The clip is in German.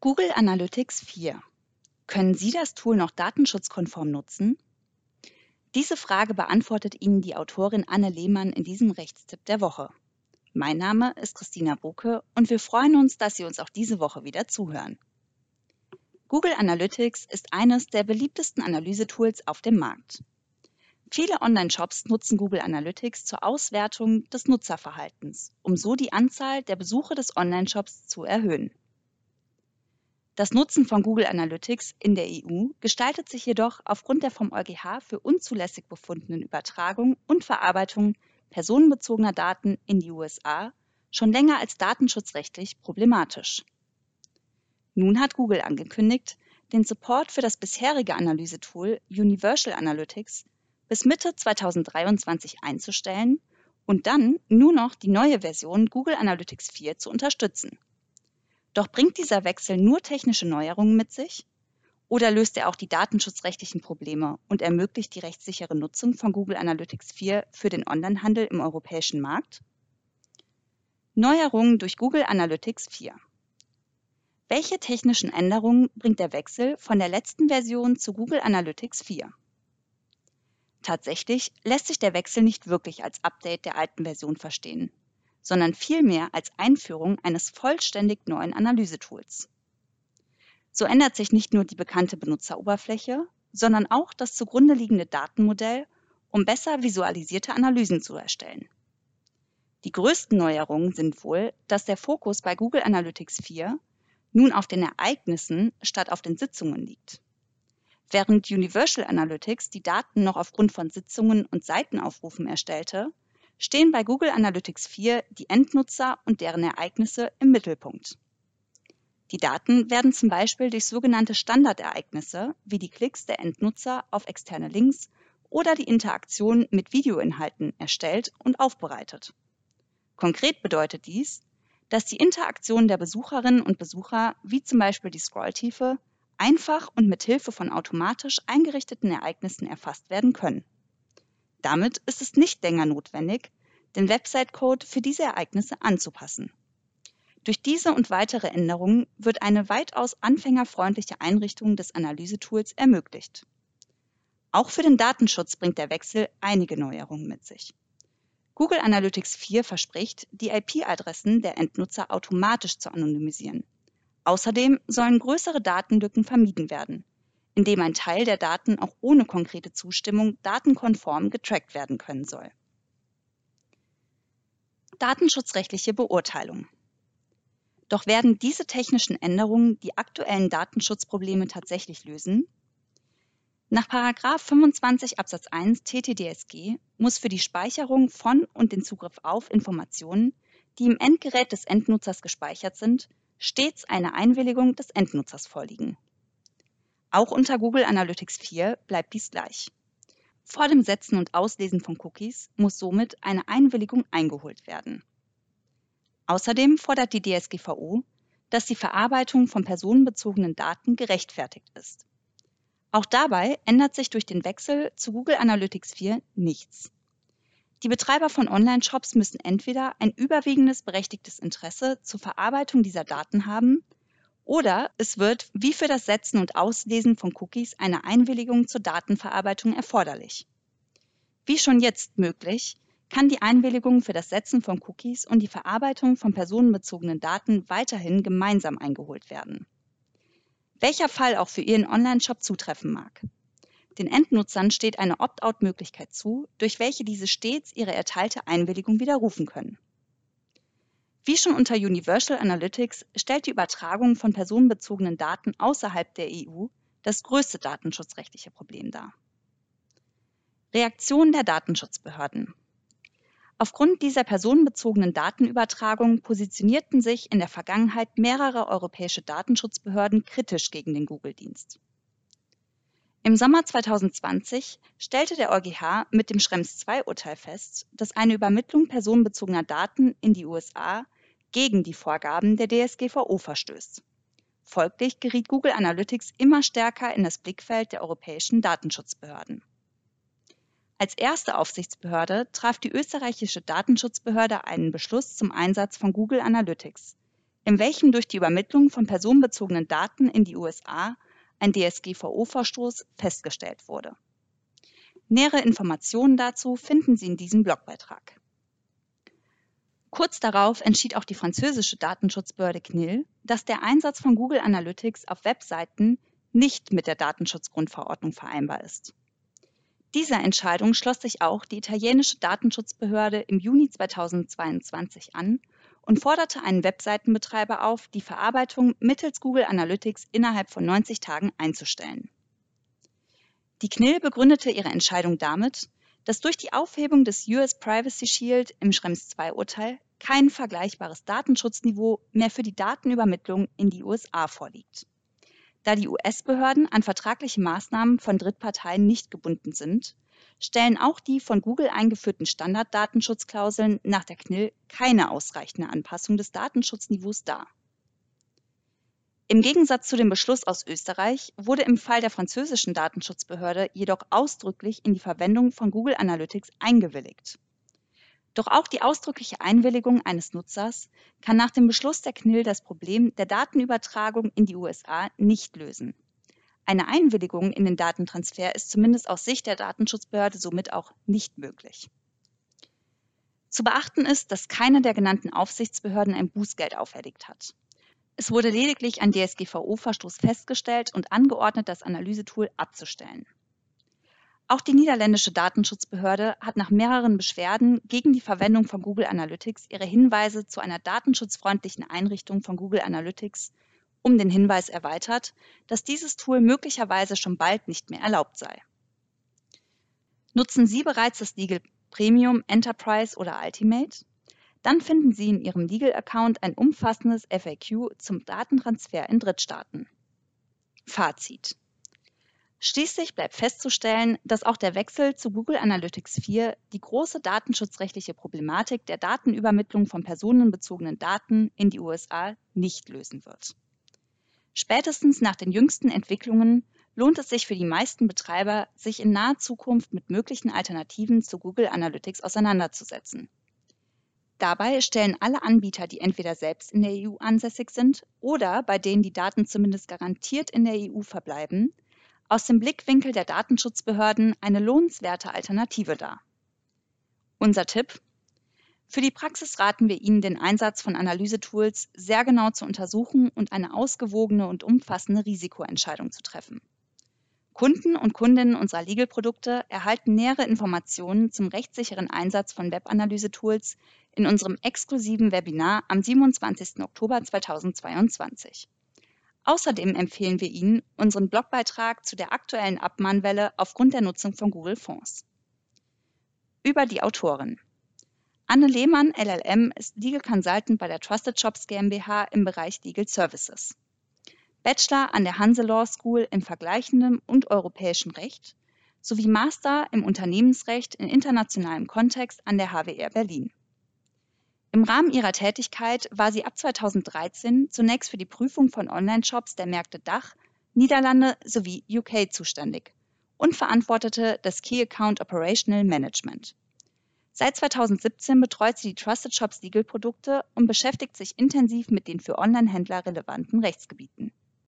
Google Analytics 4. Können Sie das Tool noch datenschutzkonform nutzen? Diese Frage beantwortet Ihnen die Autorin Anne Lehmann in diesem Rechtstipp der Woche. Mein Name ist Christina Bucke und wir freuen uns, dass Sie uns auch diese Woche wieder zuhören. Google Analytics ist eines der beliebtesten Analysetools auf dem Markt. Viele Online-Shops nutzen Google Analytics zur Auswertung des Nutzerverhaltens, um so die Anzahl der Besuche des Online-Shops zu erhöhen. Das Nutzen von Google Analytics in der EU gestaltet sich jedoch aufgrund der vom EuGH für unzulässig befundenen Übertragung und Verarbeitung personenbezogener Daten in die USA schon länger als datenschutzrechtlich problematisch. Nun hat Google angekündigt, den Support für das bisherige Analysetool Universal Analytics bis Mitte 2023 einzustellen und dann nur noch die neue Version Google Analytics 4 zu unterstützen. Doch bringt dieser Wechsel nur technische Neuerungen mit sich? Oder löst er auch die datenschutzrechtlichen Probleme und ermöglicht die rechtssichere Nutzung von Google Analytics 4 für den Onlinehandel im europäischen Markt? Neuerungen durch Google Analytics 4. Welche technischen Änderungen bringt der Wechsel von der letzten Version zu Google Analytics 4? Tatsächlich lässt sich der Wechsel nicht wirklich als Update der alten Version verstehen sondern vielmehr als Einführung eines vollständig neuen Analysetools. So ändert sich nicht nur die bekannte Benutzeroberfläche, sondern auch das zugrunde liegende Datenmodell, um besser visualisierte Analysen zu erstellen. Die größten Neuerungen sind wohl, dass der Fokus bei Google Analytics 4 nun auf den Ereignissen statt auf den Sitzungen liegt. Während Universal Analytics die Daten noch aufgrund von Sitzungen und Seitenaufrufen erstellte, stehen bei Google Analytics 4 die Endnutzer und deren Ereignisse im Mittelpunkt. Die Daten werden zum Beispiel durch sogenannte Standardereignisse wie die Klicks der Endnutzer auf externe Links oder die Interaktion mit Videoinhalten erstellt und aufbereitet. Konkret bedeutet dies, dass die Interaktion der Besucherinnen und Besucher, wie zum Beispiel die Scrolltiefe, einfach und mit Hilfe von automatisch eingerichteten Ereignissen erfasst werden können. Damit ist es nicht länger notwendig, den Website-Code für diese Ereignisse anzupassen. Durch diese und weitere Änderungen wird eine weitaus anfängerfreundliche Einrichtung des Analysetools ermöglicht. Auch für den Datenschutz bringt der Wechsel einige Neuerungen mit sich. Google Analytics 4 verspricht, die IP-Adressen der Endnutzer automatisch zu anonymisieren. Außerdem sollen größere Datenlücken vermieden werden, indem ein Teil der Daten auch ohne konkrete Zustimmung datenkonform getrackt werden können soll. Datenschutzrechtliche Beurteilung. Doch werden diese technischen Änderungen die aktuellen Datenschutzprobleme tatsächlich lösen? Nach 25 Absatz 1 TTDSG muss für die Speicherung von und den Zugriff auf Informationen, die im Endgerät des Endnutzers gespeichert sind, stets eine Einwilligung des Endnutzers vorliegen. Auch unter Google Analytics 4 bleibt dies gleich. Vor dem Setzen und Auslesen von Cookies muss somit eine Einwilligung eingeholt werden. Außerdem fordert die DSGVO, dass die Verarbeitung von personenbezogenen Daten gerechtfertigt ist. Auch dabei ändert sich durch den Wechsel zu Google Analytics 4 nichts. Die Betreiber von Online-Shops müssen entweder ein überwiegendes berechtigtes Interesse zur Verarbeitung dieser Daten haben oder es wird, wie für das Setzen und Auslesen von Cookies, eine Einwilligung zur Datenverarbeitung erforderlich. Wie schon jetzt möglich, kann die Einwilligung für das Setzen von Cookies und die Verarbeitung von personenbezogenen Daten weiterhin gemeinsam eingeholt werden. Welcher Fall auch für Ihren Online-Shop zutreffen mag. Den Endnutzern steht eine Opt-out-Möglichkeit zu, durch welche diese stets ihre erteilte Einwilligung widerrufen können. Wie schon unter Universal Analytics stellt die Übertragung von personenbezogenen Daten außerhalb der EU das größte datenschutzrechtliche Problem dar. Reaktion der Datenschutzbehörden. Aufgrund dieser personenbezogenen Datenübertragung positionierten sich in der Vergangenheit mehrere europäische Datenschutzbehörden kritisch gegen den Google-Dienst. Im Sommer 2020 stellte der EuGH mit dem Schrems II-Urteil fest, dass eine Übermittlung personenbezogener Daten in die USA gegen die Vorgaben der DSGVO verstößt. Folglich geriet Google Analytics immer stärker in das Blickfeld der europäischen Datenschutzbehörden. Als erste Aufsichtsbehörde traf die österreichische Datenschutzbehörde einen Beschluss zum Einsatz von Google Analytics in welchem durch die Übermittlung von personenbezogenen Daten in die USA ein DSGVO-Verstoß festgestellt wurde. Nähere Informationen dazu finden Sie in diesem Blogbeitrag. Kurz darauf entschied auch die französische Datenschutzbehörde CNIL, dass der Einsatz von Google Analytics auf Webseiten nicht mit der Datenschutzgrundverordnung vereinbar ist. Dieser Entscheidung schloss sich auch die italienische Datenschutzbehörde im Juni 2022 an und forderte einen Webseitenbetreiber auf, die Verarbeitung mittels Google Analytics innerhalb von 90 Tagen einzustellen. Die CNIL begründete ihre Entscheidung damit, dass durch die Aufhebung des US Privacy Shield im Schrems II-Urteil kein vergleichbares Datenschutzniveau mehr für die Datenübermittlung in die USA vorliegt. Da die US-Behörden an vertragliche Maßnahmen von Drittparteien nicht gebunden sind, stellen auch die von Google eingeführten Standarddatenschutzklauseln nach der CNIL keine ausreichende Anpassung des Datenschutzniveaus dar. Im Gegensatz zu dem Beschluss aus Österreich wurde im Fall der französischen Datenschutzbehörde jedoch ausdrücklich in die Verwendung von Google Analytics eingewilligt. Doch auch die ausdrückliche Einwilligung eines Nutzers kann nach dem Beschluss der CNIL das Problem der Datenübertragung in die USA nicht lösen. Eine Einwilligung in den Datentransfer ist zumindest aus Sicht der Datenschutzbehörde somit auch nicht möglich. Zu beachten ist, dass keine der genannten Aufsichtsbehörden ein Bußgeld auferlegt hat. Es wurde lediglich ein DSGVO-Verstoß festgestellt und angeordnet, das Analysetool abzustellen. Auch die niederländische Datenschutzbehörde hat nach mehreren Beschwerden gegen die Verwendung von Google Analytics ihre Hinweise zu einer datenschutzfreundlichen Einrichtung von Google Analytics um den Hinweis erweitert, dass dieses Tool möglicherweise schon bald nicht mehr erlaubt sei. Nutzen Sie bereits das Legal Premium, Enterprise oder Ultimate? Dann finden Sie in Ihrem Legal-Account ein umfassendes FAQ zum Datentransfer in Drittstaaten. Fazit. Schließlich bleibt festzustellen, dass auch der Wechsel zu Google Analytics 4 die große datenschutzrechtliche Problematik der Datenübermittlung von personenbezogenen Daten in die USA nicht lösen wird. Spätestens nach den jüngsten Entwicklungen lohnt es sich für die meisten Betreiber, sich in naher Zukunft mit möglichen Alternativen zu Google Analytics auseinanderzusetzen. Dabei stellen alle Anbieter, die entweder selbst in der EU ansässig sind oder bei denen die Daten zumindest garantiert in der EU verbleiben, aus dem Blickwinkel der Datenschutzbehörden eine lohnenswerte Alternative dar. Unser Tipp? Für die Praxis raten wir Ihnen, den Einsatz von Analysetools sehr genau zu untersuchen und eine ausgewogene und umfassende Risikoentscheidung zu treffen. Kunden und Kundinnen unserer Legal-Produkte erhalten nähere Informationen zum rechtssicheren Einsatz von Webanalysetools in unserem exklusiven Webinar am 27. Oktober 2022. Außerdem empfehlen wir Ihnen unseren Blogbeitrag zu der aktuellen Abmahnwelle aufgrund der Nutzung von Google Fonds. Über die Autorin. Anne Lehmann, LLM, ist Legal Consultant bei der Trusted Shops GmbH im Bereich Legal Services. Bachelor an der Hanse Law School in vergleichendem und europäischem Recht sowie Master im Unternehmensrecht in internationalem Kontext an der HWR Berlin. Im Rahmen ihrer Tätigkeit war sie ab 2013 zunächst für die Prüfung von Online-Shops der Märkte Dach, Niederlande sowie UK zuständig und verantwortete das Key Account Operational Management. Seit 2017 betreut sie die Trusted Shops Legal Produkte und beschäftigt sich intensiv mit den für Online-Händler relevanten Rechtsgebieten.